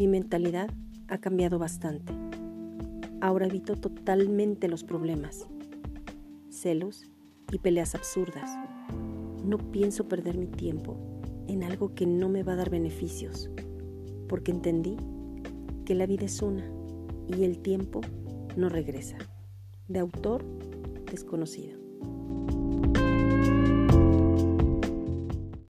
Mi mentalidad ha cambiado bastante. Ahora evito totalmente los problemas, celos y peleas absurdas. No pienso perder mi tiempo en algo que no me va a dar beneficios, porque entendí que la vida es una y el tiempo no regresa. De autor desconocido.